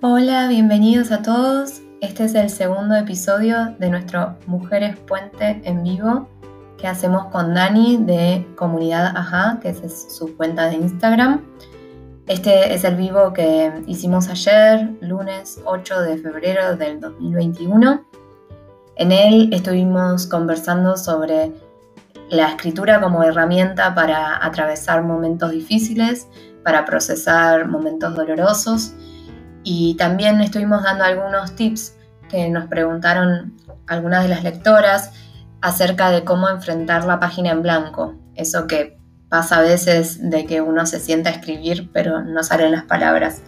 Hola, bienvenidos a todos. Este es el segundo episodio de nuestro Mujeres Puente en vivo que hacemos con Dani de Comunidad Ajá, que es su cuenta de Instagram. Este es el vivo que hicimos ayer, lunes 8 de febrero del 2021. En él estuvimos conversando sobre la escritura como herramienta para atravesar momentos difíciles, para procesar momentos dolorosos y también estuvimos dando algunos tips que nos preguntaron algunas de las lectoras acerca de cómo enfrentar la página en blanco. Eso que pasa a veces de que uno se sienta a escribir pero no salen las palabras.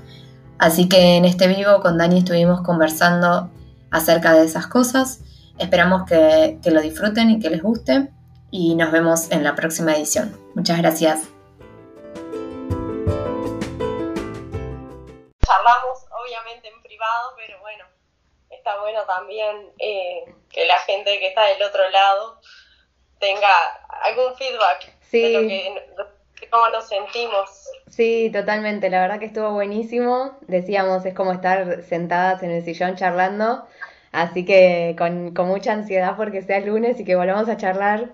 Así que en este vivo con Dani estuvimos conversando acerca de esas cosas. Esperamos que, que lo disfruten y que les guste y nos vemos en la próxima edición. Muchas gracias. Obviamente en privado, pero bueno, está bueno también eh, que la gente que está del otro lado tenga algún feedback de lo que cómo nos sentimos. Sí, totalmente. La verdad que estuvo buenísimo. Decíamos, es como estar sentadas en el sillón charlando. Así que con, con mucha ansiedad porque sea lunes y que volvamos a charlar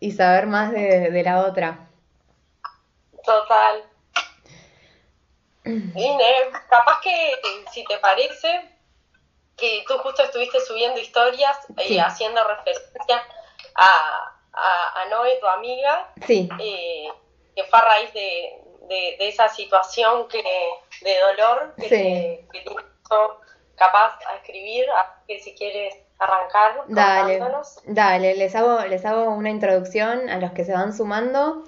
y saber más de, de la otra. Total. Y capaz que, si te parece, que tú justo estuviste subiendo historias y haciendo referencia a, a, Noé, tu amiga, sí. Eh, que fue a raíz de, de, esa situación que de dolor que, te, que hizo capaz a escribir, que si quieres arrancar dale, dale, les hago, les hago una introducción a los que se van sumando.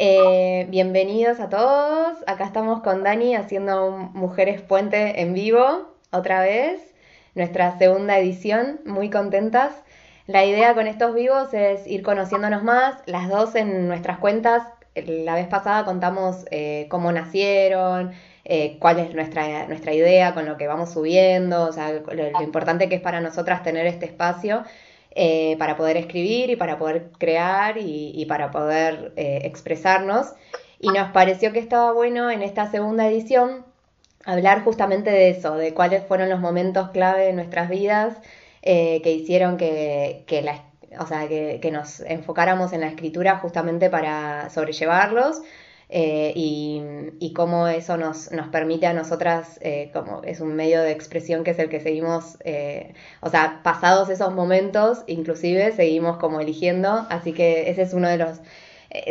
Eh, bienvenidos a todos. Acá estamos con Dani haciendo Mujeres Puente en vivo, otra vez, nuestra segunda edición, muy contentas. La idea con estos vivos es ir conociéndonos más, las dos en nuestras cuentas. La vez pasada contamos eh, cómo nacieron, eh, cuál es nuestra, nuestra idea con lo que vamos subiendo, o sea, lo importante que es para nosotras tener este espacio eh, para poder escribir y para poder crear y, para poder eh, expresarnos. Y nos pareció que estaba bueno en esta segunda edición hablar justamente de eso, de cuáles fueron los momentos clave de nuestras vidas eh, que hicieron que, la, o sea, que nos enfocáramos en la escritura justamente para sobrellevarlos eh, y, cómo eso nos, nos permite a nosotras, eh, como es un medio de expresión que es el que seguimos, eh, o sea, pasados esos momentos, inclusive seguimos como eligiendo, así que ese es uno de los...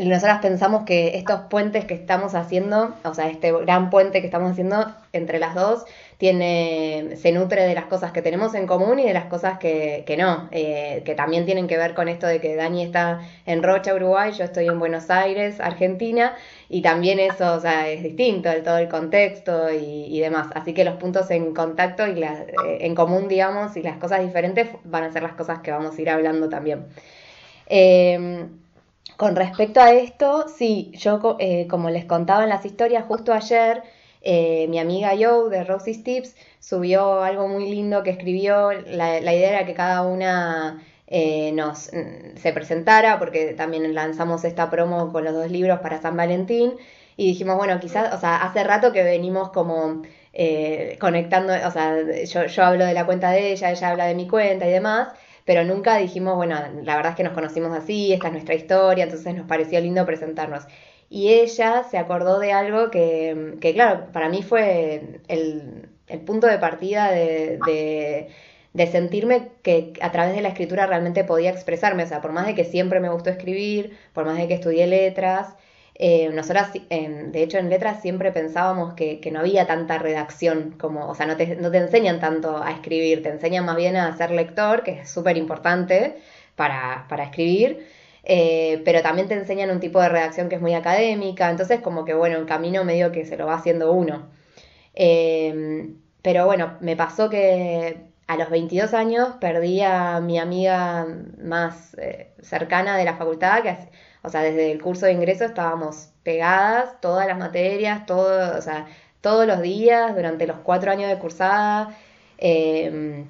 Nosotras pensamos que estos puentes que estamos haciendo, o sea, este gran puente que estamos haciendo entre las dos, tiene, se nutre de las cosas que tenemos en común y de las cosas que, que no, que también tienen que ver con esto de que Dani está en Rocha, Uruguay, yo estoy en Buenos Aires, Argentina, y también eso o sea, es distinto, el, todo el contexto y, demás. Así que los puntos en contacto y la, eh, en común, digamos, y las cosas diferentes van a ser las cosas que vamos a ir hablando también. Em, con respecto a esto, sí, yo eh, como les contaba en las historias, justo ayer eh, mi amiga Joe de Rosie's Tips subió algo muy lindo que escribió. La, la idea era que cada una eh, nos mm, se presentara, porque también lanzamos esta promo con los dos libros para San Valentín, y dijimos, bueno, quizás, o sea, hace rato que venimos como eh, conectando, o sea, yo, yo hablo de la cuenta de ella, ella habla de mi cuenta y demás, pero nunca dijimos, bueno, la verdad es que nos conocimos así, esta es nuestra historia, entonces nos pareció lindo presentarnos. Y ella se acordó de algo que, que claro, para mí fue el, el punto de partida de, de de sentirme que a través de la escritura realmente podía expresarme. O sea, por más de que siempre me gustó escribir, por más de que estudié letras, eh, nosotras, de hecho, en letras siempre pensábamos que, no había tanta redacción, como, o sea, no te, no te, enseñan tanto a escribir, te enseñan más bien a ser lector, que es súper importante para, para escribir. Eh, pero también te enseñan un tipo de redacción que es muy académica, entonces como que bueno, el camino medio que se lo va haciendo uno. Eh, pero bueno, me pasó que a los 22 años perdí a mi amiga más eh, cercana de la facultad, que o sea, desde el curso de ingreso estábamos pegadas, todas las materias, todo, o sea, todos los días, durante los cuatro años de cursada. Em,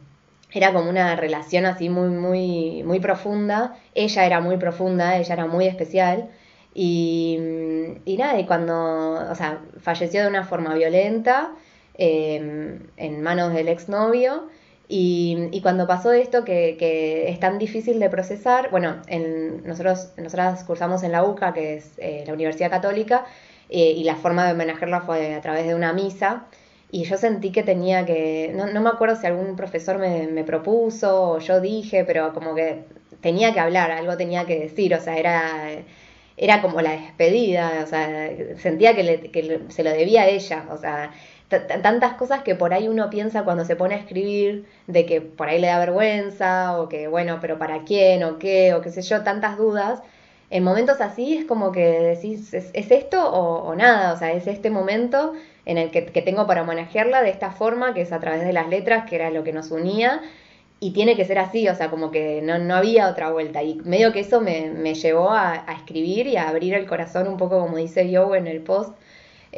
era como una relación así muy, muy, muy profunda. Ella era muy profunda, ella era muy especial. Y, nada, y cuando, o sea, falleció de una forma violenta, em, en manos del exnovio. Y, y cuando pasó esto, que, que, es tan difícil de procesar, bueno, en, nosotros, nosotras cursamos en la UCA, que es eh, la Universidad Católica, eh, y la forma de manejarla fue a través de una misa. Y yo sentí que tenía que, no, no me acuerdo si algún profesor me, me, propuso o yo dije, pero como que tenía que hablar, algo tenía que decir, o sea, era, era como la despedida, o sea, sentía que, le, que se lo debía a ella, o sea, tantas cosas que por ahí uno piensa cuando se pone a escribir, de que por ahí le da vergüenza, o que bueno, pero ¿para quién? o qué, o qué sé yo, tantas dudas. En momentos así es como que decís, ¿es, esto o, nada? O sea, es este momento en el que, que tengo para manejarla de esta forma, que es a través de las letras, que era lo que nos unía, y tiene que ser así, o sea, como que no, no había otra vuelta. Y medio que eso me, me llevó a, a, escribir y a abrir el corazón un poco, como dice yo en el post.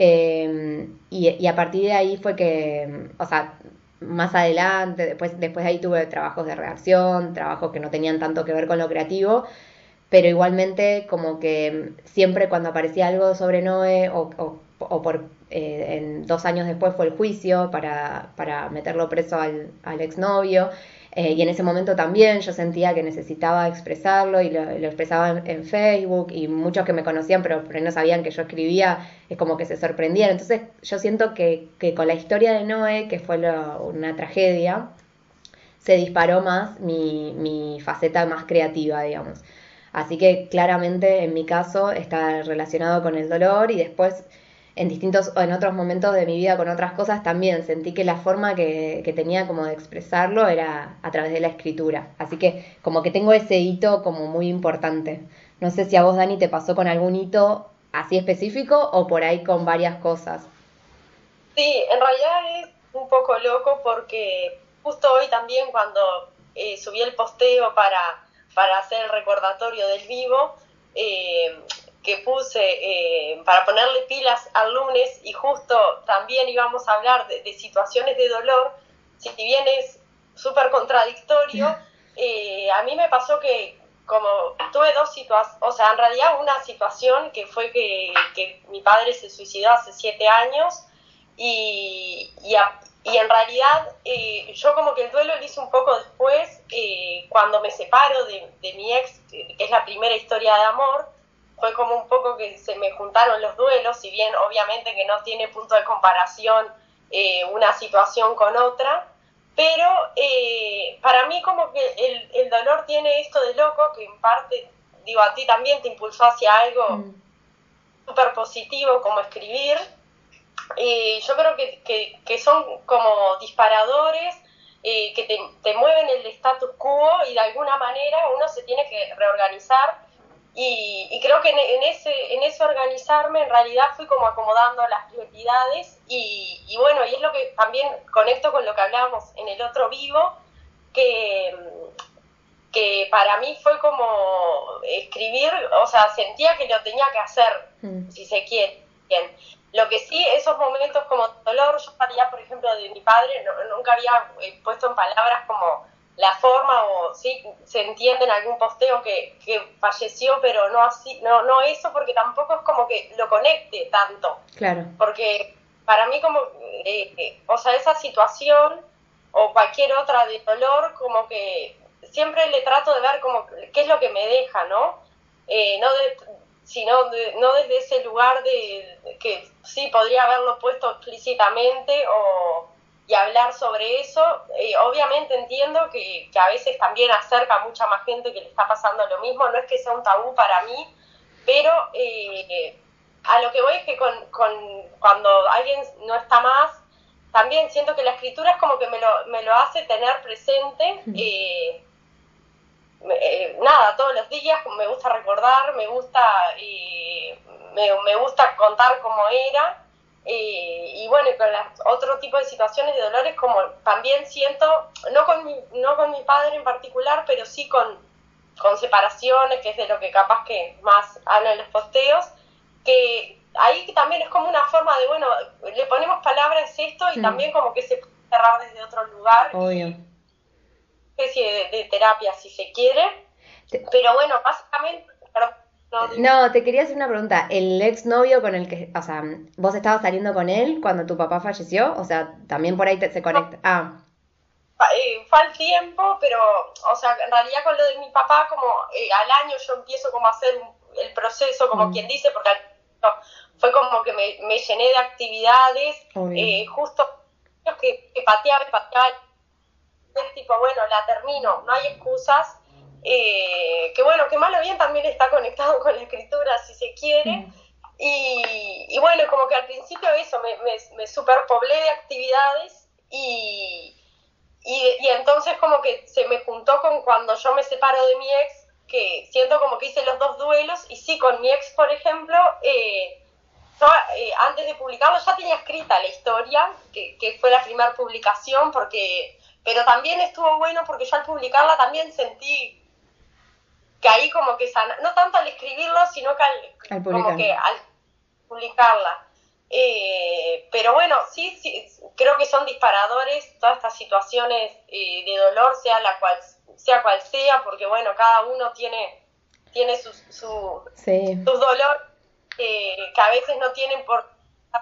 Eh, y, a partir de ahí fue que, o sea, más adelante, después, después de ahí tuve trabajos de redacción, trabajos que no tenían tanto que ver con lo creativo, pero igualmente como que siempre cuando aparecía algo sobre Noé o, o, o por eh, en dos años después fue el juicio para, para meterlo preso al, al exnovio. Eh, y en ese momento también yo sentía que necesitaba expresarlo y lo, lo expresaba en, Facebook y muchos que me conocían pero, pero, no sabían que yo escribía es como que se sorprendían. Entonces yo siento que, que con la historia de Noé, que fue una tragedia, se disparó más mi, mi faceta más creativa, digamos. Así que claramente en mi caso está relacionado con el dolor y después en distintos o en otros momentos de mi vida con otras cosas también sentí que la forma que, que, tenía como de expresarlo era a través de la escritura. Así que como que tengo ese hito como muy importante. No sé si a vos, Dani, te pasó con algún hito así específico o por ahí con varias cosas. Sí, en realidad es un poco loco porque justo hoy también cuando eh, subí el posteo para, para hacer el recordatorio del vivo, eh, que puse eh, para ponerle pilas al lunes y justo también íbamos a hablar de, de situaciones de dolor, si bien es súper contradictorio, eh, a mí me pasó que como tuve dos situaciones, o sea, en realidad una situación que fue que, que mi padre se suicidó hace siete años y, y, a, y en realidad eh, yo como que el duelo lo hice un poco después, eh, cuando me separo de, de mi ex, que es la primera historia de amor, fue como un poco que se me juntaron los duelos, si bien obviamente que no tiene punto de comparación eh, una situación con otra, pero eh, para mí como que el, el, dolor tiene esto de loco, que en parte, digo, a ti también te impulsó hacia algo mm. súper positivo como escribir. Eh, yo creo que, que, que, son como disparadores que te, te mueven el status quo y de alguna manera uno se tiene que reorganizar y, y, creo que en, en, ese, en ese organizarme en realidad fui como acomodando las prioridades y, y, bueno, y es lo que también conecto con lo que hablábamos en el otro vivo, que, que para mí fue como escribir, o sea, sentía que lo tenía que hacer, mm. si se quiere. Bien. Lo que sí, esos momentos como dolor, yo haría, por ejemplo, de mi padre, no, nunca había eh, puesto en palabras como la forma o sí se entiende en algún posteo que, que falleció pero no así no no eso porque tampoco es como que lo conecte tanto. Claro. Porque para mí como eh, eh, o sea esa situación o cualquier otra de dolor como que siempre le trato de ver como qué es lo que me deja no eh, no de, sino de, no desde ese lugar de, de que sí podría haberlo puesto explícitamente o y hablar sobre eso. Eh, obviamente entiendo que, que, a veces también acerca a mucha más gente que le está pasando lo mismo, no es que sea un tabú para mí, pero eh, a lo que voy es que con, con, cuando alguien no está más, también siento que la escritura es como que me lo, me lo hace tener presente. Eh, eh, nada, todos los días me gusta recordar, me gusta, me, me gusta contar cómo era eh, y bueno, y con las, otro tipo de situaciones de dolores, como también siento, no con mi, no con mi padre en particular, pero sí con, con separaciones, que es de lo que capaz que más hablan los posteos, que ahí también es como una forma de, bueno, le ponemos palabras a esto y sí. también como que se puede cerrar desde otro lugar. Obvio. Una especie de, de terapia, si se quiere. Pero bueno, básicamente, perdón, No, te quería hacer una pregunta. ¿El exnovio con el que, o sea, vos estabas saliendo con él cuando tu papá falleció? O sea, también por ahí se conecta. Ah. Eh, fue al tiempo, pero, o sea, en realidad con lo de mi papá, como eh, al año yo empiezo como a hacer el proceso, como mm. quien dice, porque fue como que me, me llené de actividades, eh, justo que, que pateaba y pateaba, tipo, bueno, la termino, no hay excusas, eh, que bueno, que mal o bien también está conectado con la escritura, si se quiere. Mm. Y, y, bueno, como que al principio eso, me, me, me superpoblé de actividades y, y, y, entonces como que se me juntó con cuando yo me separo de mi ex, que siento como que hice los dos duelos, y sí, con mi ex, por ejemplo, eh, eh, antes de publicarlo ya tenía escrita la historia, que, que fue la primera publicación, porque pero también estuvo bueno porque yo al publicarla también sentí que ahí como que sana, no tanto al escribirlo, sino que al, como que al publicarla. Eh, pero bueno, sí, sí, creo que son disparadores todas estas situaciones eh, de dolor, sea la cual sea cual sea, porque bueno, cada uno tiene tiene sus, su, sus dolores eh, que a veces no tienen por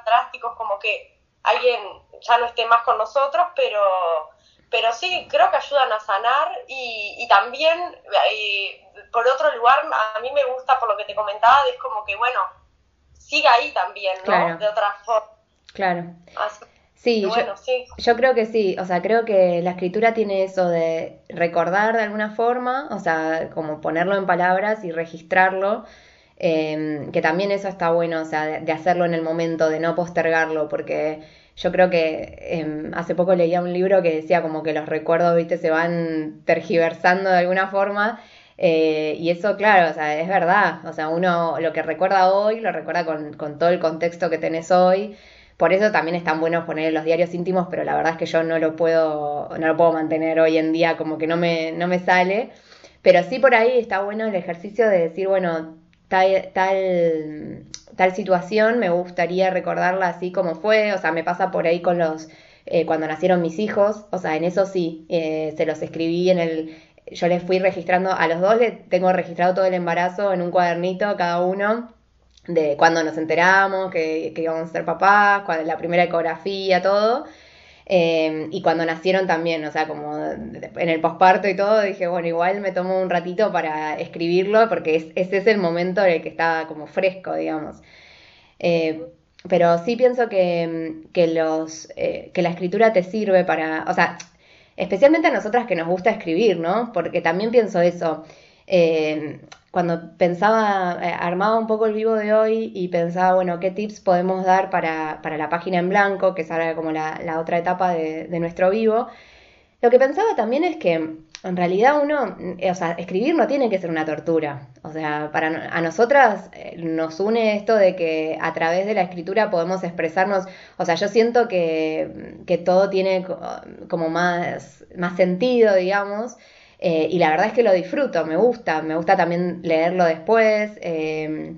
drásticos como que alguien ya no esté más con nosotros, pero pero sí, creo que ayudan a sanar y, y también, eh, por otro lugar, a mí me gusta, por lo que te comentaba, es como que, bueno, siga ahí también, ¿no? De otra forma. Claro. sí, yo, sí, yo creo que sí, o sea, creo que la escritura tiene eso de recordar de alguna forma, o sea, como ponerlo en palabras y registrarlo, eh, que también eso está bueno, o sea, de hacerlo en el momento, de no postergarlo, porque yo creo que em, hace poco leía un libro que decía como que los recuerdos, viste, se van tergiversando de alguna forma. Eh, y eso, claro, o sea, es verdad. O sea, uno lo que recuerda hoy lo recuerda con, con todo el contexto que tenés hoy. Por eso también es tan bueno poner los diarios íntimos, pero la verdad es que yo no lo puedo, no lo puedo mantener hoy en día, como que no me, no me sale. Pero sí por ahí está bueno el ejercicio de decir, bueno, tal, tal tal situación me gustaría recordarla así como fue, o sea, me pasa por ahí con los, eh, cuando nacieron mis hijos, o sea, en eso sí, eh, se los escribí en el, yo les fui registrando, a los dos les tengo registrado todo el embarazo en un cuadernito cada uno, de cuando nos enteramos, que, que íbamos a ser papás, la primera ecografía, todo. Em, y cuando nacieron también, o sea, como en el posparto y todo, dije, bueno, igual me tomo un ratito para escribirlo porque ese es el momento en el que estaba como fresco, digamos. Eh, pero sí pienso que, que los, eh, que la escritura te sirve para, o sea, especialmente a nosotras que nos gusta escribir, ¿no? Porque también pienso eso. Eh, cuando pensaba, eh, armaba un poco el vivo de hoy y pensaba, bueno, qué tips podemos dar para, para la página en blanco, que es ahora como la, la otra etapa de, de, nuestro vivo, lo que pensaba también es que en realidad uno, eh, o sea, escribir no tiene que ser una tortura. O sea, para a nosotras eh, nos une esto de que a través de la escritura podemos expresarnos, o sea, yo siento que, que todo tiene como más, más sentido, digamos. Eh, y la verdad es que lo disfruto, me gusta, me gusta también leerlo después. Eh,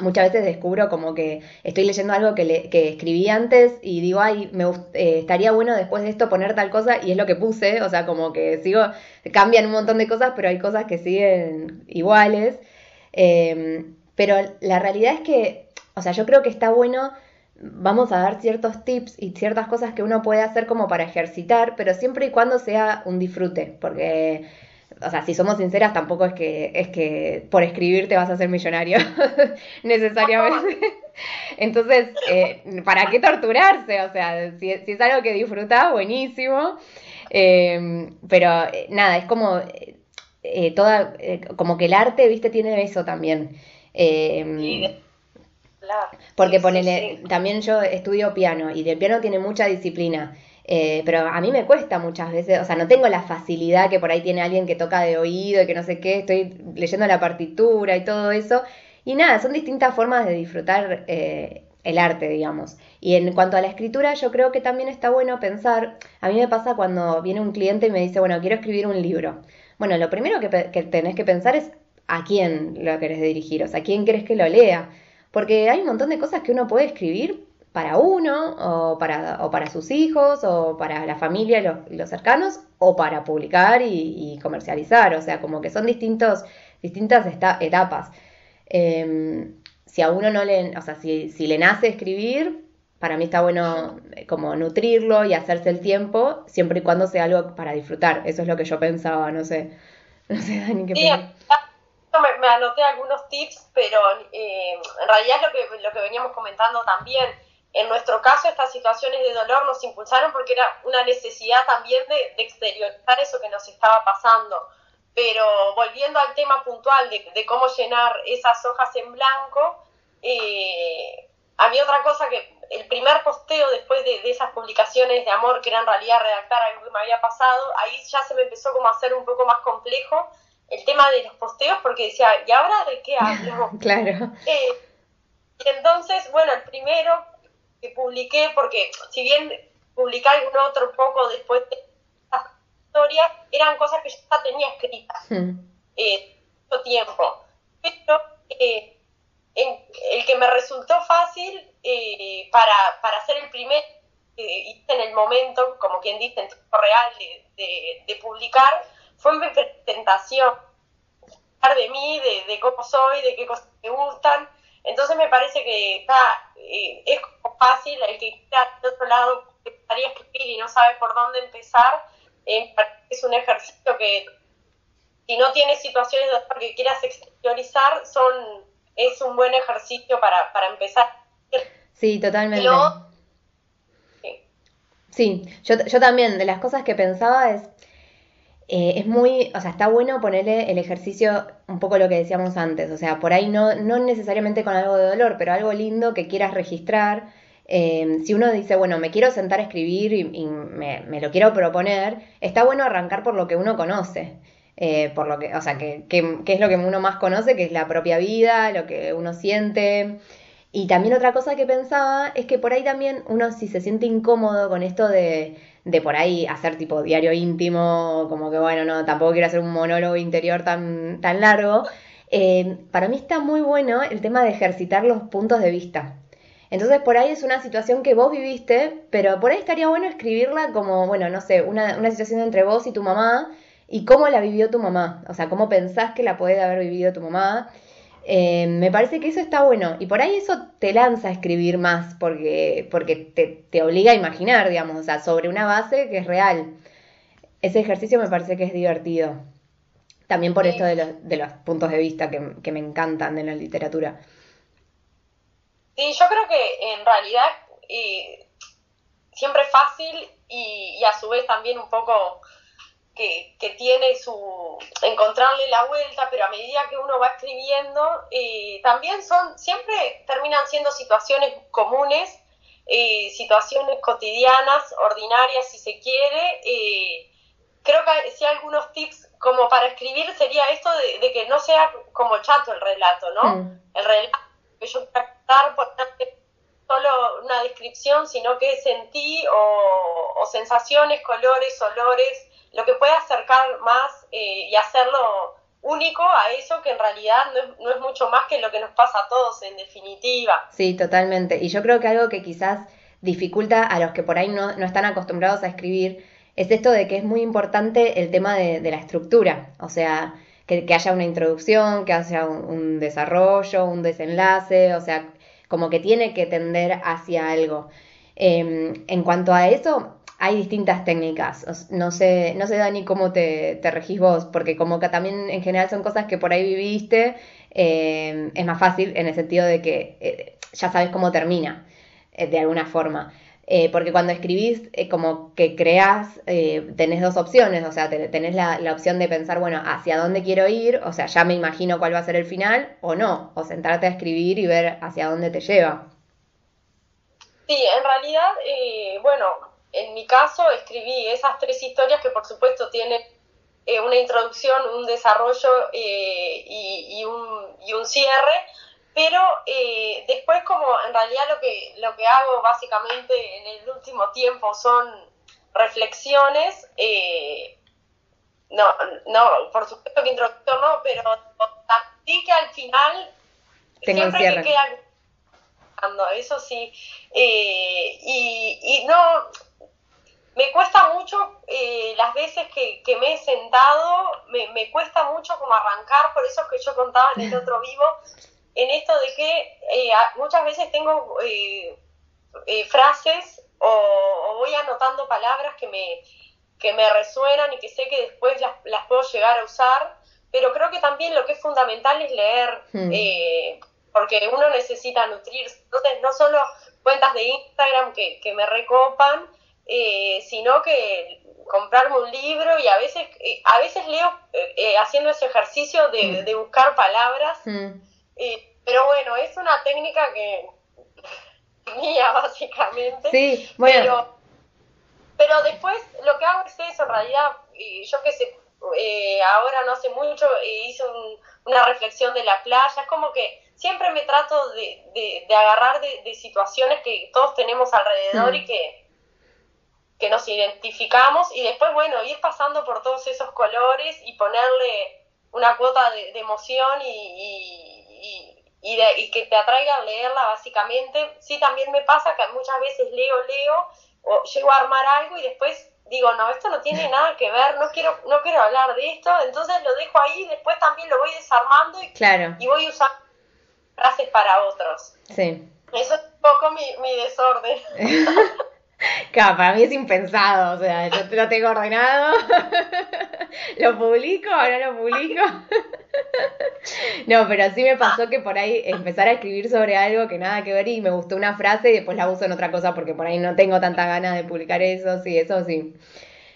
muchas veces descubro como que estoy leyendo algo que, le, que escribí antes y digo, ay, me eh, estaría bueno después de esto poner tal cosa y es lo que puse, o sea, como que sigo, cambian un montón de cosas, pero hay cosas que siguen iguales. pero la realidad es que, o sea, yo creo que está bueno vamos a dar ciertos tips y ciertas cosas que uno puede hacer como para ejercitar, pero siempre y cuando sea un disfrute, porque, o sea, si somos sinceras, tampoco es que, es que por escribir te vas a hacer millonario necesariamente. Entonces, eh, ¿para qué torturarse? O sea, si, es algo que disfruta, buenísimo. Em, pero eh, nada, es como eh, toda, como que el arte, viste, tiene eso también. Em, porque ponele, también yo estudio piano y del piano tiene mucha disciplina. Eh, pero a mí me cuesta muchas veces, o sea, no tengo la facilidad que por ahí tiene alguien que toca de oído y que no sé qué, estoy leyendo la partitura y todo eso. Y nada, son distintas formas de disfrutar eh, el arte, digamos. Y en cuanto a la escritura, yo creo que también está bueno pensar, a mí me pasa cuando viene un cliente y me dice, bueno, quiero escribir un libro. Bueno, lo primero que, que tenés que pensar es a quién lo querés dirigir, o sea, a quién querés que lo lea. Porque hay un montón de cosas que uno puede escribir para uno, o para, o para sus hijos, o para la familia y los, los, cercanos, o para publicar y, comercializar. O sea, como que son distintos, distintas etapas. Em, si a uno no le, o sea, si, si le nace escribir, para mí está bueno eh, como nutrirlo y hacerse el tiempo, siempre y cuando sea algo para disfrutar. Eso es lo que yo pensaba, no sé. No sé, Dani, ¿qué sí, me, me, anoté algunos tips, pero eh, en realidad es lo que, lo que veníamos comentando también. En nuestro caso, estas situaciones de dolor nos impulsaron porque era una necesidad también de, exteriorizar eso que nos estaba pasando. Pero volviendo al tema puntual de, de cómo llenar esas hojas en blanco, eh, a mí otra cosa que el primer posteo después de, de, esas publicaciones de amor, que era en realidad redactar algo que me había pasado, ahí ya se me empezó como a hacer un poco más complejo el tema de los posteos porque decía, ¿y ahora de qué hablo? claro. Eh, y entonces, bueno, el primero que publiqué, porque si bien publiqué algún otro poco después de esta historia, eran cosas que yo ya tenía escritas hmm. eh, tiempo. Pero eh, el que me resultó fácil eh, para, para hacer el primer, en el momento, como quien dice, en tiempo real de, de, publicar, fue mi presentación, hablar de mí, de, de, cómo soy, de qué cosas me gustan. Entonces me parece que está, eh, es como fácil, el que está de otro lado empezaría a escribir y no sabe por dónde empezar, es un ejercicio que si no tienes situaciones de que quieras exteriorizar, son, es un buen ejercicio para, para empezar Sí, totalmente. Sí, yo, yo también, de las cosas que pensaba es, eh, es muy, o sea, está bueno ponerle el ejercicio un poco lo que decíamos antes, o sea, por ahí no, no necesariamente con algo de dolor, pero algo lindo que quieras registrar. Eh, si uno dice, bueno, me quiero sentar a escribir y, me, me, lo quiero proponer, está bueno arrancar por lo que uno conoce. Eh, por lo que, o sea, que, que, que, es lo que uno más conoce, que es la propia vida, lo que uno siente, y también otra cosa que pensaba es que por ahí también uno si se siente incómodo con esto de, de por ahí hacer tipo diario íntimo, como que bueno, no, tampoco quiero hacer un monólogo interior tan, tan largo, eh, para mí está muy bueno el tema de ejercitar los puntos de vista. Entonces por ahí es una situación que vos viviste, pero por ahí estaría bueno escribirla como, bueno, no sé, una, una situación entre vos y tu mamá y cómo la vivió tu mamá, o sea, cómo pensás que la puede haber vivido tu mamá eh, me parece que eso está bueno y por ahí eso te lanza a escribir más porque, porque te, te, obliga a imaginar, digamos, o sea, sobre una base que es real. Ese ejercicio me parece que es divertido. También por esto de los, de los puntos de vista que, que me encantan de la literatura. Sí, yo creo que en realidad eh, siempre es fácil y, y, a su vez también un poco que, que, tiene su encontrarle la vuelta, pero a medida que uno va escribiendo, eh, también son, siempre terminan siendo situaciones comunes, eh, situaciones cotidianas, ordinarias si se quiere. Eh, creo que si hay algunos tips como para escribir sería esto de, que no sea como chato el relato, ¿no? Mm. El relato que yo quiero por solo una descripción, sino que sentí o, o sensaciones, colores, olores, lo que puede acercar más eh, y hacerlo único a eso que en realidad no es, no es, mucho más que lo que nos pasa a todos en definitiva. Sí, totalmente. Y yo creo que algo que quizás dificulta a los que por ahí no, no están acostumbrados a escribir es esto de que es muy importante el tema de, de la estructura, o sea, que, haya una introducción, que haya un, desarrollo, un desenlace, o sea, como que tiene que tender hacia algo. Eh, en cuanto a eso, hay distintas técnicas. No sé, no sé Dani, cómo te, te regís vos, porque como que también en general son cosas que por ahí viviste, eh, es más fácil en el sentido de que eh, ya sabes cómo termina, eh, de alguna forma. Eh, porque cuando escribís, como que creás, tenés dos opciones, o sea, tenés la, la, opción de pensar, bueno, hacia dónde quiero ir, o sea, ya me imagino cuál va a ser el final, o no, o sentarte a escribir y ver hacia dónde te lleva. Sí, en realidad, bueno, en mi caso escribí esas tres historias que por supuesto tienen eh, una introducción, un desarrollo eh, y, y, un, y, un, cierre, pero eh, después como en realidad lo que, lo que hago básicamente en el último tiempo son reflexiones, eh, no, no, por supuesto que introducción no, pero sí que al final Tengo siempre que queda eso sí, y, y no me cuesta mucho eh, las veces que, que, me he sentado, me, me, cuesta mucho como arrancar, por eso que yo contaba en el otro vivo, en esto de que muchas veces tengo frases o, voy anotando palabras que me, que me resuenan y que sé que después las, las puedo llegar a usar, pero creo que también lo que es fundamental es leer, hmm. eh, porque uno necesita nutrirse. Entonces, no solo cuentas de Instagram que, que me recopan, eh, sino que comprarme un libro y a veces, eh, a veces leo haciendo ese ejercicio de, hmm. buscar palabras, hmm. pero bueno, es una técnica que mía básicamente. Sí, bueno. Pero, después lo que hago es eso, en realidad, yo que sé, eh, ahora no hace mucho eh, hice una reflexión de la playa, es como que siempre me trato de, de, agarrar de, situaciones que todos tenemos alrededor y mm. que, que nos identificamos y después, bueno, ir pasando por todos esos colores y ponerle una cuota de, emoción y, y, y, que te atraiga a leerla básicamente. Sí, también me pasa que muchas veces leo, leo o llego a armar algo y después digo, no, esto no tiene nada que ver, no quiero, no quiero hablar de esto, entonces lo dejo ahí y después también lo voy desarmando y, claro. y voy usando frases para otros. Sí. Eso es un poco mi, mi desorden. Claro, para mí es impensado, o sea, yo lo tengo ordenado, lo publico no lo publico. No, pero sí me pasó que por ahí empezar a escribir sobre algo que nada que ver y me gustó una frase y después la uso en otra cosa porque por ahí no tengo tanta ganas de publicar eso, sí, eso sí.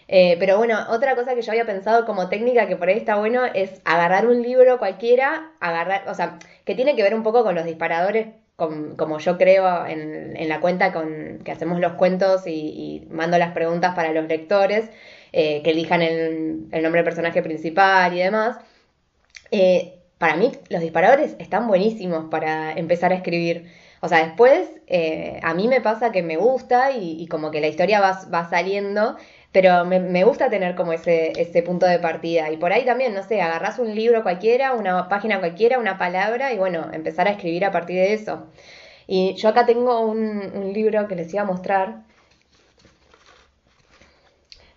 Eh, pero bueno, otra cosa que yo había pensado como técnica que por ahí está bueno es agarrar un libro cualquiera, agarrar, o sea, que tiene que ver un poco con los disparadores como yo creo en, en, la cuenta con que hacemos los cuentos y, mando las preguntas para los lectores, eh, que elijan el, nombre del personaje principal y demás. Eh, para mí los disparadores están buenísimos para empezar a escribir. O sea, después eh, a mí me pasa que me gusta y, como que la historia va, va saliendo pero me, gusta tener como ese, punto de partida. Y por ahí también, no sé, agarrás un libro cualquiera, una página cualquiera, una palabra y bueno, empezar a escribir a partir de eso. Y yo acá tengo un, libro que les iba a mostrar,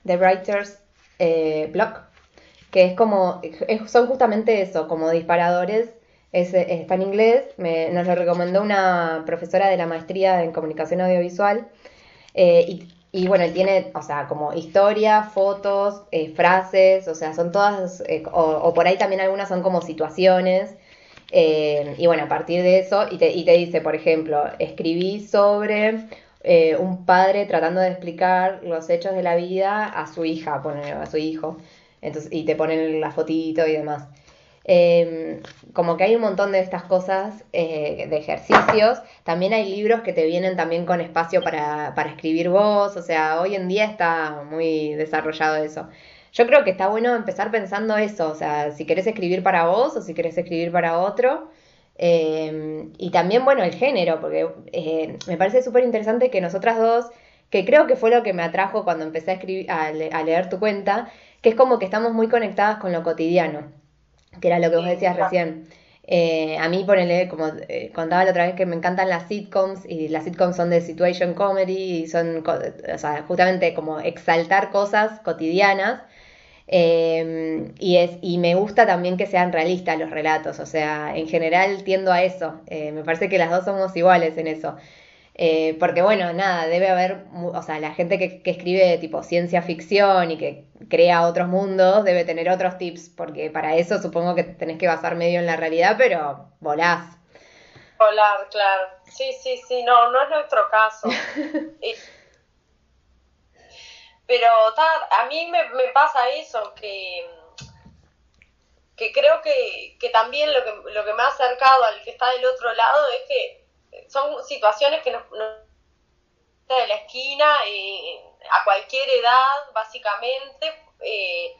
The Writers eh, Block, que es como, son justamente eso, como disparadores. está en inglés, nos lo recomendó una profesora de la maestría en comunicación audiovisual. Eh, y bueno, tiene, o sea, como historia, fotos, eh, frases, o sea, son todas, eh, o, por ahí también algunas son como situaciones. Eh, y bueno, a partir de eso, y te, y te dice, por ejemplo, escribí sobre un padre tratando de explicar los hechos de la vida a su hija, a su hijo. Entonces, y te ponen la fotito y demás. Em, como que hay un montón de estas cosas, eh, de ejercicios. También hay libros que te vienen también con espacio para, para escribir vos. O sea, hoy en día está muy desarrollado eso. Yo creo que está bueno empezar pensando eso. O sea, si querés escribir para vos o si querés escribir para otro. Em, y también, bueno, el género, porque eh, me parece súper interesante que nosotras dos, que creo que fue lo que me atrajo cuando empecé a, escribir, a leer tu cuenta, que es como que estamos muy conectadas con lo cotidiano que era lo que vos decías recién. Eh, a mí, ponele, como eh, contaba la otra vez, que me encantan las sitcoms y las sitcoms son de situation comedy y son, o sea, justamente como exaltar cosas cotidianas. Eh, y, es, y me gusta también que sean realistas los relatos, o sea, en general tiendo a eso. me parece que las dos somos iguales en eso. Eh, porque bueno, nada, debe haber, o sea, la gente que, escribe tipo ciencia ficción y que crea otros mundos debe tener otros tips, porque para eso supongo que tenés que basar medio en la realidad, pero volás. Volar, claro. Sí, sí, sí, no, no es nuestro caso. pero a mí me, pasa eso, que, que creo que, que también lo que, lo que me ha acercado al que está del otro lado es que son situaciones que nos, de la esquina eh, a cualquier edad básicamente eh,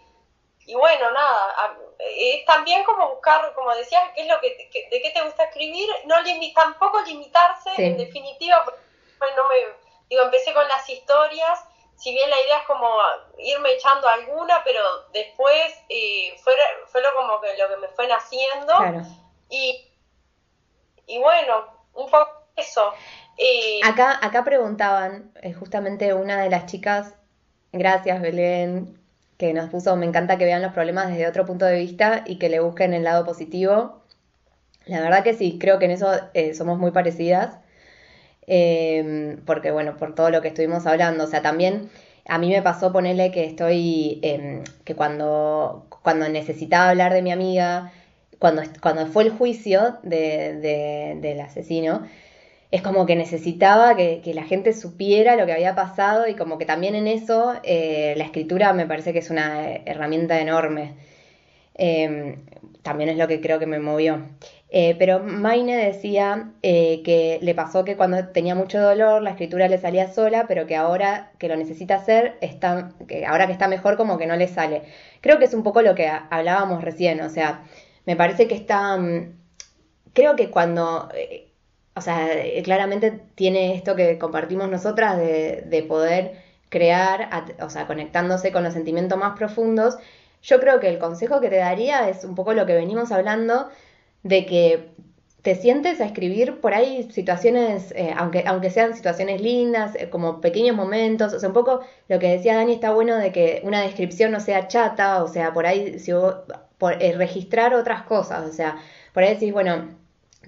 y bueno nada es también como buscar como decías qué es lo que, de qué te gusta escribir no tampoco limitarse en definitiva no me digo empecé con las historias si bien la idea es como irme echando alguna pero después eh, fue, fue lo como que lo que me fue naciendo y y bueno un poco eso. Acá, acá preguntaban, eh, justamente una de las chicas, gracias Belén, que nos puso, me encanta que vean los problemas desde otro punto de vista y que le busquen el lado positivo. La verdad que sí, creo que en eso eh, somos muy parecidas, em, porque bueno, por todo lo que estuvimos hablando, o sea, también a mí me pasó ponerle que estoy, em, que cuando, cuando necesitaba hablar de mi amiga, cuando, cuando fue el juicio del asesino, es como que necesitaba que, la gente supiera lo que había pasado y como que también en eso eh, la escritura me parece que es una herramienta enorme. Em, también es lo que creo que me movió. Eh, pero Maine decía eh, que le pasó que cuando tenía mucho dolor la escritura le salía sola, pero que ahora que lo necesita hacer, está, ahora que está mejor como que no le sale. Creo que es un poco lo que hablábamos recién, o sea, me parece que está, mm, creo que cuando o sea, eh, claramente tiene esto que compartimos nosotras de, poder crear, o sea, conectándose con los sentimientos más profundos. Yo creo que el consejo que te daría es un poco lo que venimos hablando, de que te sientes a escribir por ahí situaciones, eh, aunque, aunque sean situaciones lindas, eh, como pequeños momentos, o sea, un poco lo que decía Dani está bueno de que una descripción no sea chata, o sea, por ahí si por, registrar otras cosas, o sea, por ahí decís, bueno,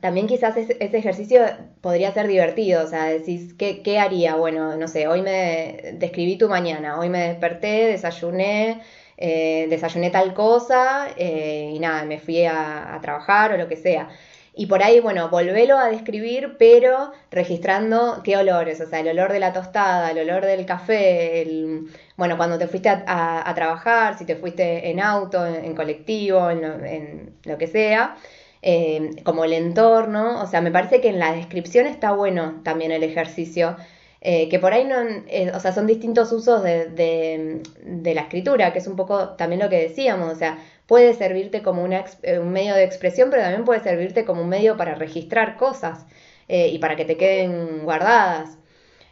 también quizás ese, ejercicio podría ser divertido, o sea, decís, ¿qué, ¿qué, haría? Bueno, no sé, hoy me describí tu mañana, hoy me desperté, desayuné, eh, desayuné tal cosa eh, y nada, me fui a, trabajar o lo que sea. Y por ahí, bueno, volvelo a describir, pero registrando qué olores, o sea, el olor de la tostada, el olor del café, el, bueno, cuando te fuiste a, trabajar, si te fuiste en auto, en, colectivo, en en lo que sea. Eh, como el entorno, o sea, me parece que en la descripción está bueno también el ejercicio, eh, que por ahí no, eh, o sea, son distintos usos de, de, la escritura, que es un poco también lo que decíamos, o sea, puede servirte como una, un medio de expresión, pero también puede servirte como un medio para registrar cosas y para que te queden guardadas.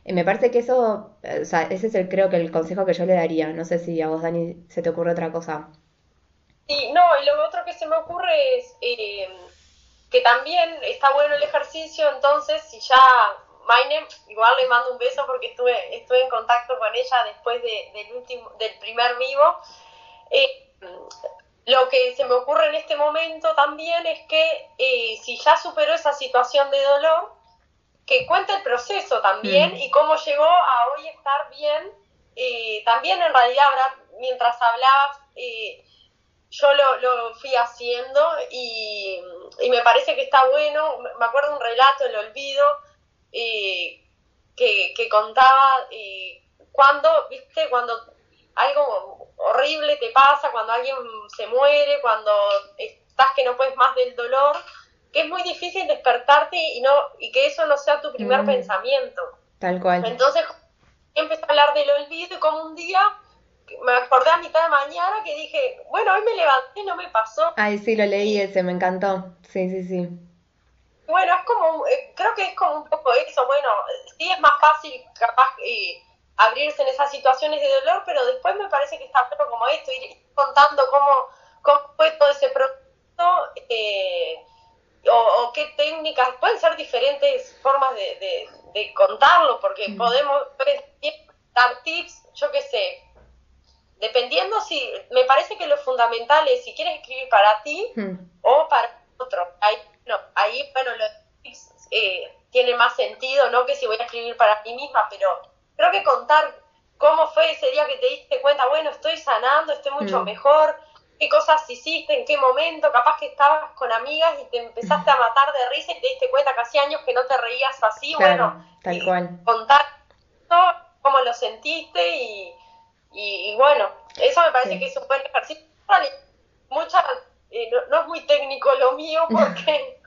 me parece que eso, o sea, ese es el, creo que el consejo que yo le daría. No sé si a vos, Dani, se te ocurre otra cosa. Sí, no, y lo otro que se me ocurre es eh, que también está bueno el ejercicio, entonces si ya Maine, igual le mando un beso porque estuve, estuve en contacto con ella después del, último, del primer vivo. Eh, lo que se me ocurre en este momento también es que eh, si ya superó esa situación de dolor, que cuente el proceso también mm. y cómo llegó a hoy estar bien. también en realidad, ahora, mientras hablabas, yo lo, lo fui haciendo y, me parece que está bueno. Me acuerdo un relato, el olvido, eh, que, que, contaba eh, cuando, viste, cuando algo horrible te pasa, cuando alguien se muere, cuando estás que no puedes más del dolor, que es muy difícil despertarte y no y que eso no sea tu primer mm. pensamiento. Tal cual. Entonces empecé a hablar del olvido y como un día me acordé a mitad de mañana que dije, bueno, hoy me levanté y no me pasó. Ay, sí, lo leí ese, me encantó. Sí, sí, sí. Bueno, es como, eh, creo que es como un poco eso, bueno, sí es más fácil capaz eh, abrirse en esas situaciones de dolor, pero después me parece que está bueno como esto, ir contando cómo, cómo fue todo ese proceso, eh, o, qué técnicas, pueden ser diferentes formas de, de, contarlo, porque mm. podemos dar tips, yo qué sé, dependiendo si, me parece que lo fundamental es si quieres escribir para ti hmm. o para otro. Ahí, no, ahí bueno, lo, eh, tiene más sentido, no que si voy a escribir para ti misma, pero creo que contar cómo fue ese día que te diste cuenta, bueno, estoy sanando, estoy mucho hmm. mejor, qué cosas hiciste, en qué momento, capaz que estabas con amigas y te empezaste a matar de risa y te diste cuenta que hacía años que no te reías así, bueno, tal cual. contar cómo lo sentiste y y, bueno, eso me parece que es un buen ejercicio. Mucha, eh, no, es muy técnico lo mío porque...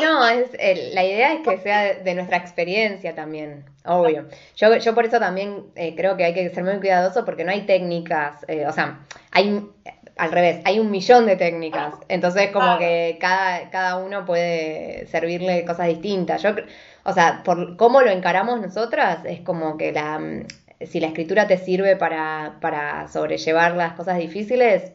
No, es la idea es que sea de, nuestra experiencia también, obvio. Yo, yo por eso también eh, creo que hay que ser muy cuidadoso porque no hay técnicas, eh, o sea, hay al revés, hay un millón de técnicas, entonces como que cada, cada uno puede servirle cosas distintas. Yo, o sea, por cómo lo encaramos nosotras, es como que la, si la escritura te sirve para, para sobrellevar las cosas difíciles,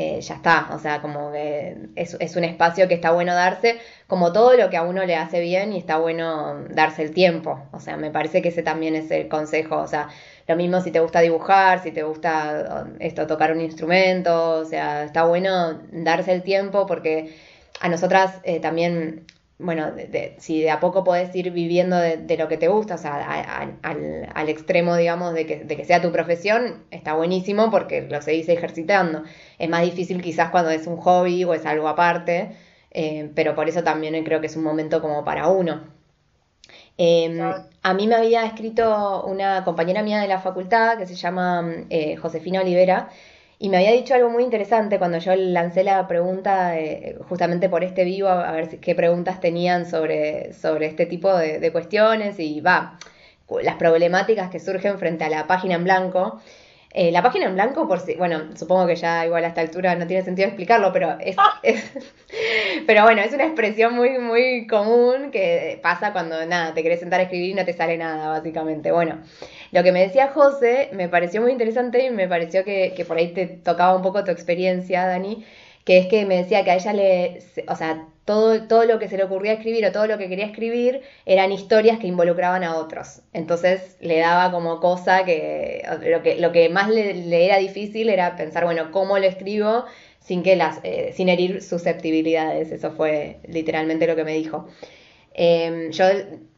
eh, ya está. O sea, como que es, es, un espacio que está bueno darse, como todo lo que a uno le hace bien y está bueno darse el tiempo. O sea, me parece que ese también es el consejo. O sea, lo mismo si te gusta dibujar, si te gusta esto, tocar un instrumento, o sea, está bueno darse el tiempo porque a nosotras eh, también bueno, si de a poco podés ir viviendo de, lo que te gusta, o sea, al, extremo, digamos, de que, de que, sea tu profesión, está buenísimo porque lo seguís ejercitando. Es más difícil quizás cuando es un hobby o es algo aparte, eh, pero por eso también creo que es un momento como para uno. Em, a mí me había escrito una compañera mía de la facultad que se llama eh, Josefina Olivera, y me había dicho algo muy interesante cuando yo lancé la pregunta justamente por este vivo, a, ver qué preguntas tenían sobre, sobre este tipo de, cuestiones y va, las problemáticas que surgen frente a la página en blanco. Eh, la página en blanco, por si, bueno, supongo que ya igual a esta altura no tiene sentido explicarlo, pero es, pero bueno, es una expresión muy, muy común que pasa cuando nada, te querés sentar a escribir y no te sale nada, básicamente. Bueno, lo que me decía José me pareció muy interesante y me pareció que, que por ahí te tocaba un poco tu experiencia, Dani, que es que me decía que a ella le, o sea, todo, todo lo que se le ocurría escribir o todo lo que quería escribir eran historias que involucraban a otros. Entonces le daba como cosa que lo que, lo que más le, era difícil era pensar, bueno, ¿cómo lo escribo? sin que las, eh, sin herir susceptibilidades. Eso fue literalmente lo que me dijo. Em, yo,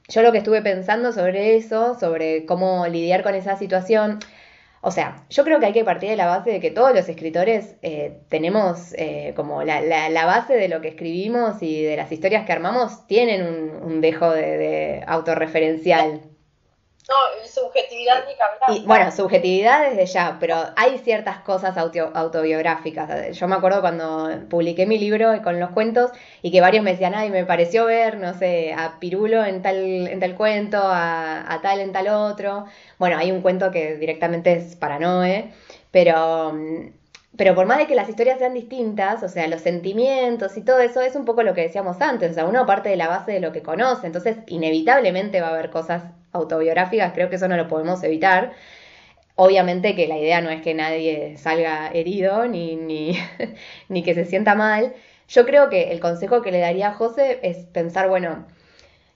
yo lo que estuve pensando sobre eso, sobre cómo lidiar con esa situación, o sea, yo creo que hay que partir de la base de que todos los escritores eh, tenemos eh, como la, la, base de lo que escribimos y de las historias que armamos tienen un, dejo de autorreferencial. No, subjetividad ni Y, bueno, subjetividad desde ya, pero hay ciertas cosas autobiográficas. Yo me acuerdo cuando publiqué mi libro con los cuentos y que varios me decían, ay, me pareció ver, no sé, a Pirulo en tal, en tal cuento, a, a tal en tal otro. Bueno, hay un cuento que directamente es paranoe, pero pero por más de que las historias sean distintas, o sea, los sentimientos y todo eso es un poco lo que decíamos antes, o sea, uno parte de la base de lo que conoce, entonces inevitablemente va a haber cosas autobiográficas, creo que eso no lo podemos evitar. Obviamente que la idea no es que nadie salga herido ni, ni, ni que se sienta mal. Yo creo que el consejo que le daría a José es pensar, bueno,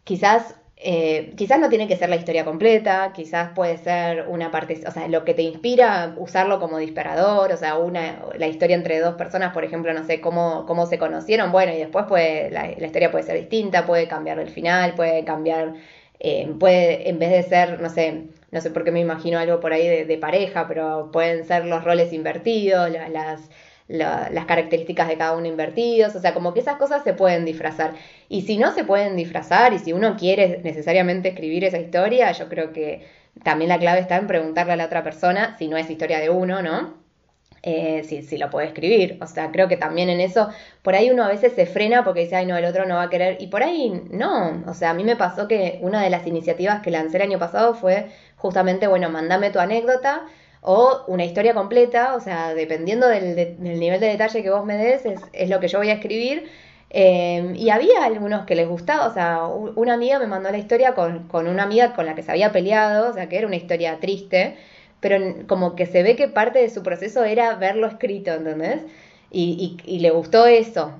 quizás eh, quizás no tiene que ser la historia completa, quizás puede ser una parte, o sea, lo que te inspira, usarlo como disparador, o sea, una, la historia entre dos personas, por ejemplo, no sé cómo, cómo se conocieron, bueno, y después puede, la, la historia puede ser distinta, puede cambiar el final, puede cambiar eh, puede, en vez de ser, no sé, no sé por qué me imagino algo por ahí de, pareja, pero pueden ser los roles invertidos, las, las características de cada uno invertidos, o sea, como que esas cosas se pueden disfrazar. Y si no se pueden disfrazar y si uno quiere necesariamente escribir esa historia, yo creo que también la clave está en preguntarle a la otra persona si no es historia de uno, ¿no? Eh, si, si, lo puede escribir. O sea, creo que también en eso, por ahí uno a veces se frena porque dice, ay, no, el otro no va a querer. Y por ahí no. O sea, a mí me pasó que una de las iniciativas que lancé el año pasado fue justamente, bueno, mandame tu anécdota o una historia completa. O sea, dependiendo del, nivel de detalle que vos me des, es, lo que yo voy a escribir. Eh, y había algunos que les gustaba, o sea, una amiga me mandó la historia con, con una amiga con la que se había peleado, o sea, que era una historia triste pero como que se ve que parte de su proceso era verlo escrito, ¿entendés? Y, y, le gustó eso.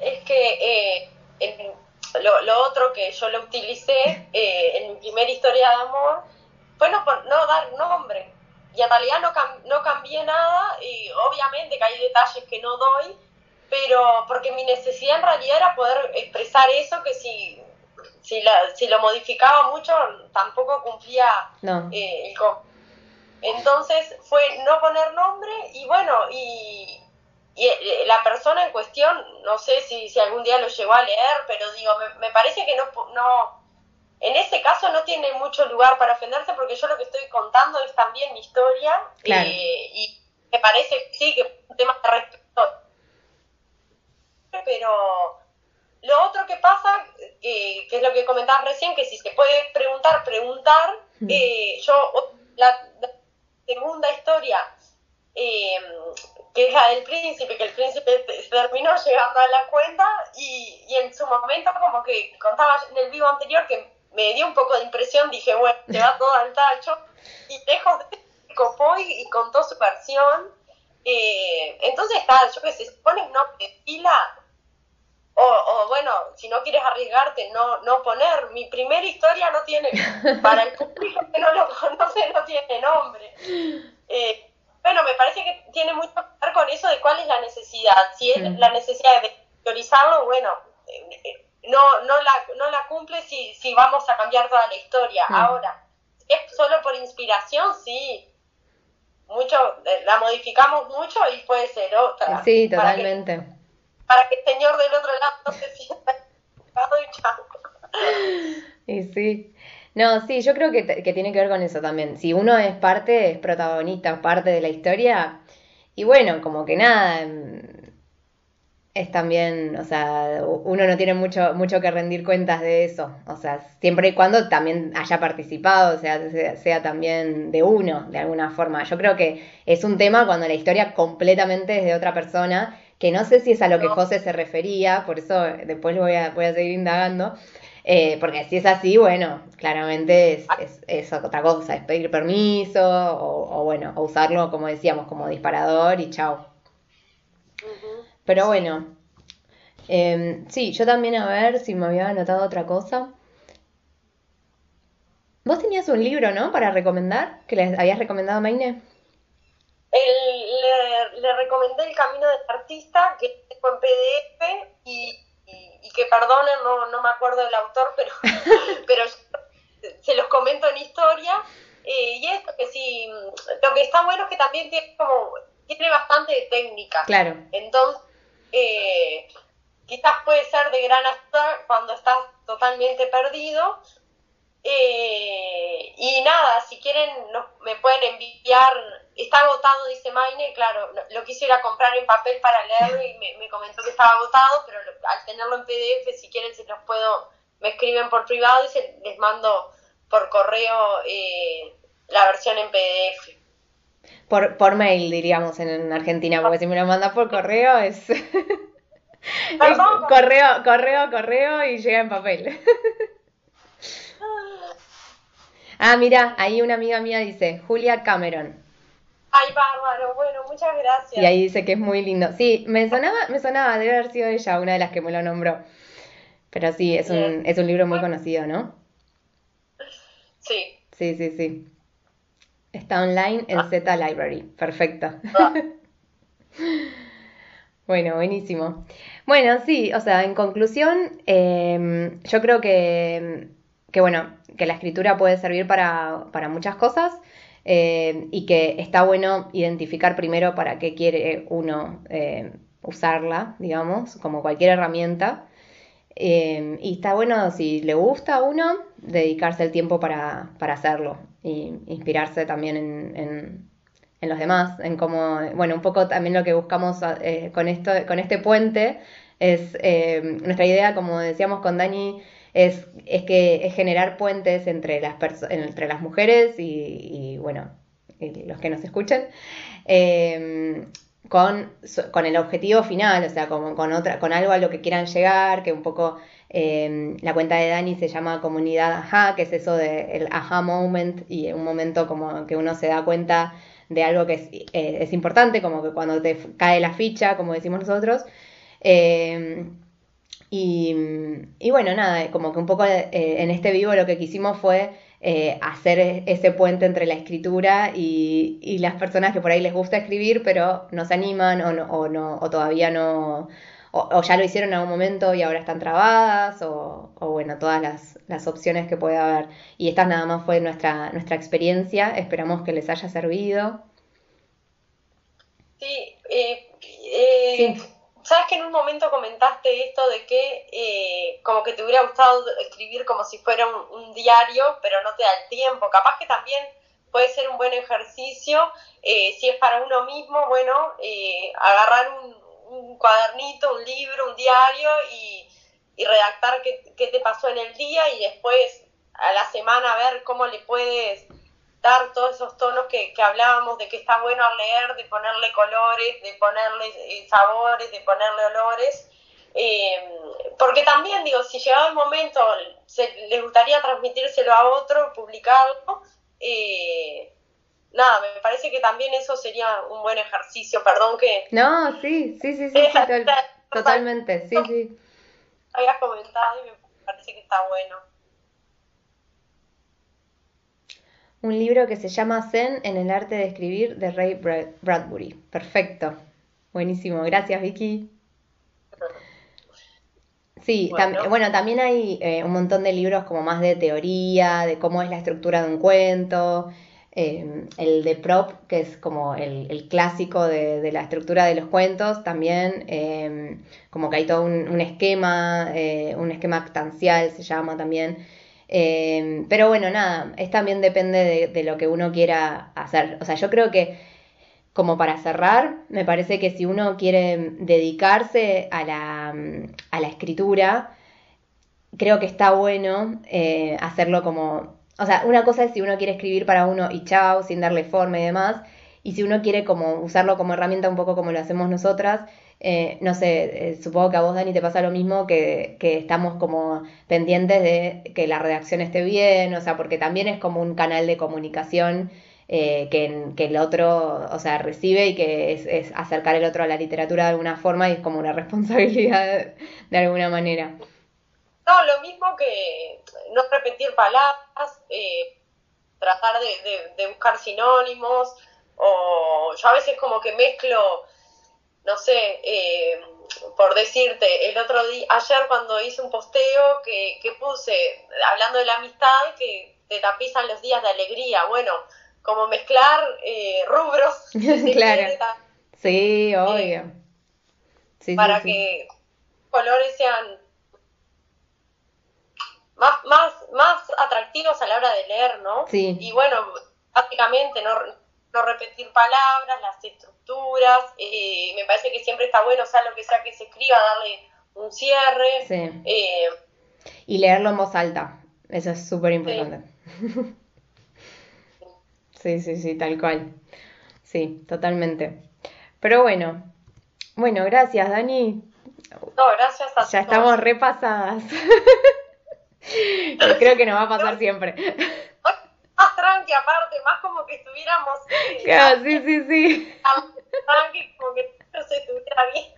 Es que eh, lo, otro que yo lo utilicé eh, en mi primera historia de amor fue no, no dar nombre. Y en realidad no, no cambié nada y obviamente que hay detalles que no doy, pero porque mi necesidad en realidad era poder expresar eso que si si, la, si lo modificaba mucho, tampoco cumplía eh, el Entonces fue no poner nombre y bueno, y, eh, la persona en cuestión, no sé si, si algún día lo llegó a leer, pero digo, me, parece que no, no, en ese caso no tiene mucho lugar para ofenderse porque yo lo que estoy contando es también mi historia eh, y me parece sí que es un tema de respeto, pero lo otro que pasa, eh, que es lo que comentabas recién, que si se puede preguntar, preguntar. Eh, yo, la, segunda historia, eh, que es la del príncipe, que el príncipe terminó llegando a la cuenta y, y en su momento como que contaba en el vivo anterior que me dio un poco de impresión, dije, bueno, se va todo al tacho, y dejo de copó y, y contó su versión. entonces está, yo que se pone no fila si no quieres arriesgarte, no, no poner. Mi primera historia no tiene, para el público que no lo conoce, no tiene nombre. Eh, bueno, me parece que tiene mucho que ver con eso de cuál es la necesidad. Si es la necesidad de teorizarlo, bueno, eh, no, no, la, no la cumple si, si vamos a cambiar toda la historia. Ahora, ¿es solo por inspiración? Sí. Mucho, eh, la modificamos mucho y puede ser otra. Sí, totalmente. Para que, el señor del otro lado no se sienta y sí. No, sí, yo creo que, que, tiene que ver con eso también. Si uno es parte, es protagonista, parte de la historia, y bueno, como que nada, es también, o sea, uno no tiene mucho, mucho que rendir cuentas de eso, o sea, siempre y cuando también haya participado, o sea, sea, también de uno, de alguna forma. Yo creo que es un tema cuando la historia completamente es de otra persona, que no sé si es a lo que José se refería, por eso después voy a, voy a seguir indagando, eh, porque si es así, bueno, claramente es, es, otra cosa, es pedir permiso o, bueno, o usarlo, como decíamos, como disparador y chao. Pero bueno, em, sí, yo también a ver si me había anotado otra cosa. Vos tenías un libro, ¿no? Para recomendar, que les habías recomendado a Maine. Le, recomendé El Camino del Artista, que tengo en PDF y, que perdonen, no, no me acuerdo del autor, pero, pero se los comento en historia. Eh, y esto que sí, lo que está bueno es que también tiene como tiene bastante técnica. Claro. Entonces, eh, quizás puede ser de gran ayuda cuando estás totalmente perdido. Eh, y nada, si quieren me pueden enviar, está agotado, dice Maine, claro, lo quisiera comprar en papel para leerlo y me, comentó que estaba agotado, pero al tenerlo en PDF, si quieren se los puedo, me escriben por privado y se, les mando por correo eh, la versión en PDF. Por, por mail, diríamos, en Argentina, porque si me lo mandas por correo es... correo, correo, correo y llega en papel. Ah, mira, ahí una amiga mía dice, Julia Cameron. Ay, bárbaro, bueno, muchas gracias. Y ahí dice que es muy lindo. Sí, me sonaba, me sonaba, debe haber sido ella una de las que me lo nombró. Pero sí, es un, es un libro muy conocido, ¿no? Sí. Sí, sí, sí. Está online en ah. Z Library. Perfecto. Ah. bueno, buenísimo. Bueno, sí, o sea, en conclusión, em, yo creo que, que, bueno, que la escritura puede servir para, para muchas cosas em, y que está bueno identificar primero para qué quiere uno em, usarla, digamos, como cualquier herramienta. y está bueno, si le gusta a uno, dedicarse el tiempo para, para hacerlo y inspirarse también en, en, los demás, en cómo, bueno, un poco también lo que buscamos eh, con, esto, con este puente es, eh, nuestra idea, como decíamos con Dani, es, es que es generar puentes entre las, entre las mujeres y, bueno, los que nos escuchen, eh, con, con, el objetivo final, o sea, con, con algo a lo que quieran llegar, que un poco Em, la cuenta de Dani se llama Comunidad Ajá, que es eso del aha moment y un momento como que uno se da cuenta de algo que es, eh, es importante, como que cuando te cae la ficha, como decimos nosotros. Em, y, y, bueno, nada, como que un poco eh, en este vivo lo que quisimos fue eh, hacer e-, ese puente entre la escritura y, y, las personas que por ahí les gusta escribir, pero no se animan o, no, o, no, o todavía no, o, ya lo hicieron en algún momento y ahora están trabadas, o, bueno, todas las, opciones que puede haber. Y esta nada más fue nuestra, nuestra experiencia, esperamos que les haya servido. Sí, eh, eh, sabes en un momento comentaste esto de que eh, como que te hubiera gustado escribir como si fuera un, diario, pero no te da el tiempo. Capaz que también puede ser un buen ejercicio, si es para uno mismo, bueno, agarrar un, cuadernito, un libro, un diario y, redactar qué, te pasó en el día y después a la semana ver cómo le puedes dar todos esos tonos que, hablábamos de que está bueno leer, de ponerle colores, de ponerle eh, sabores, de ponerle olores. Eh, porque también digo, si llegado el momento se, les gustaría transmitírselo a otro, publicarlo, eh, nada, me parece que también eso sería un buen ejercicio, perdón que... No, sí, sí, sí, sí, totalmente, sí, sí. Habías comentado y me parece que está bueno. Un libro que se llama Zen en el arte de escribir de Ray Bradbury. Perfecto. Buenísimo. Gracias, Vicky. Sí, bueno, también hay eh, un montón de libros como más de teoría, de cómo es la estructura de un cuento. Em, el de Prop, que es como el, clásico de, la estructura de los cuentos, también em, como que hay todo un, esquema, eh, un esquema actancial se llama también. Em, pero bueno, nada, es también depende de, de, lo que uno quiera hacer. O sea, yo creo que como para cerrar, me parece que si uno quiere dedicarse a la, a la escritura, creo que está bueno eh, hacerlo como o sea, una cosa es si uno quiere escribir para uno y chao, sin darle forma y demás, y si uno quiere como usarlo como herramienta un poco como lo hacemos nosotras, eh, no sé, eh, supongo que a vos, Dani, te pasa lo mismo, que, que, estamos como pendientes de que la redacción esté bien, o sea, porque también es como un canal de comunicación eh, que, que, el otro, o sea, recibe y que es, es, acercar el otro a la literatura de alguna forma y es como una responsabilidad de alguna manera. No, lo mismo que no repetir palabras, eh, tratar de, buscar sinónimos, o yo a veces como que mezclo, no sé, eh, por decirte, el otro día, ayer cuando hice un posteo que, puse, hablando de la amistad, que te tapizan los días de alegría, bueno, como mezclar eh, rubros. claro. sí, obvio. para que colores sean más, más, más atractivos a la hora de leer, ¿no? Sí. Y bueno, básicamente no, no repetir palabras, las estructuras, eh, me parece que siempre está bueno, sea lo que sea que se escriba, darle un cierre. Sí. Eh, y leerlo en voz alta, eso es súper importante. Sí. sí, sí, tal cual. Sí, totalmente. Pero bueno, bueno, gracias, Dani. No, gracias a Ya estamos repasadas. Creo que nos va a pasar siempre. Aparte, más como que estuviéramos... Eh, claro, sí, sí, sí. Tranqui, como que no se estuviera bien.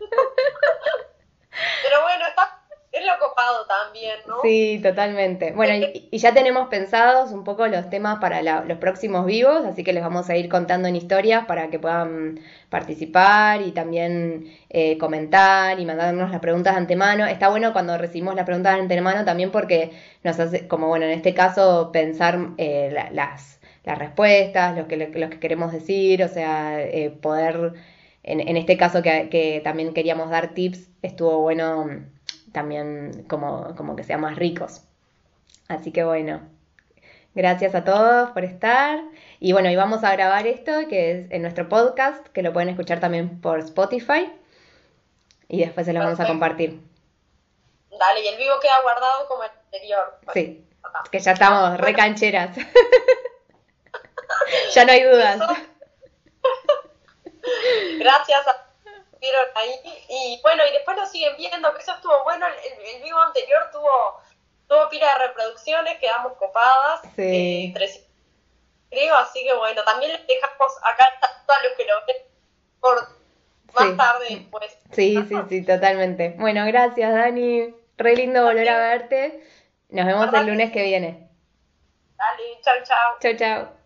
Pero bueno, está es lo copado también, ¿no? Sí, totalmente. Bueno, y, ya tenemos pensados un poco los temas para los próximos vivos, así que les vamos a ir contando en historias para que puedan participar y también eh, comentar y mandarnos las preguntas de antemano. Está bueno cuando recibimos las preguntas de antemano también porque nos hace, como bueno, en este caso, pensar eh, las, las respuestas, lo que, lo que queremos decir, o sea, eh, poder, en, en este caso que, que también queríamos dar tips, estuvo bueno también como, como que sean más ricos. Así que bueno, gracias a todos por estar. Y bueno, y vamos a grabar esto, que es en nuestro podcast, que lo pueden escuchar también por Spotify. Y después se lo vamos a compartir. Dale, y el vivo queda guardado como el anterior. Sí, que ya estamos re cancheras. ya no hay dudas. Gracias a vieron ahí. Y bueno, y después lo siguen viendo, que eso estuvo bueno. El, vivo anterior tuvo, tuvo pila de reproducciones, quedamos copadas. Sí. Eh, creo, así que bueno, también les dejamos acá a los que lo ven por más tarde después. Sí, sí, sí, totalmente. Bueno, gracias, Dani. Re lindo volver a verte. Nos vemos el lunes que viene. Dale, chau, chau. Chau, chau.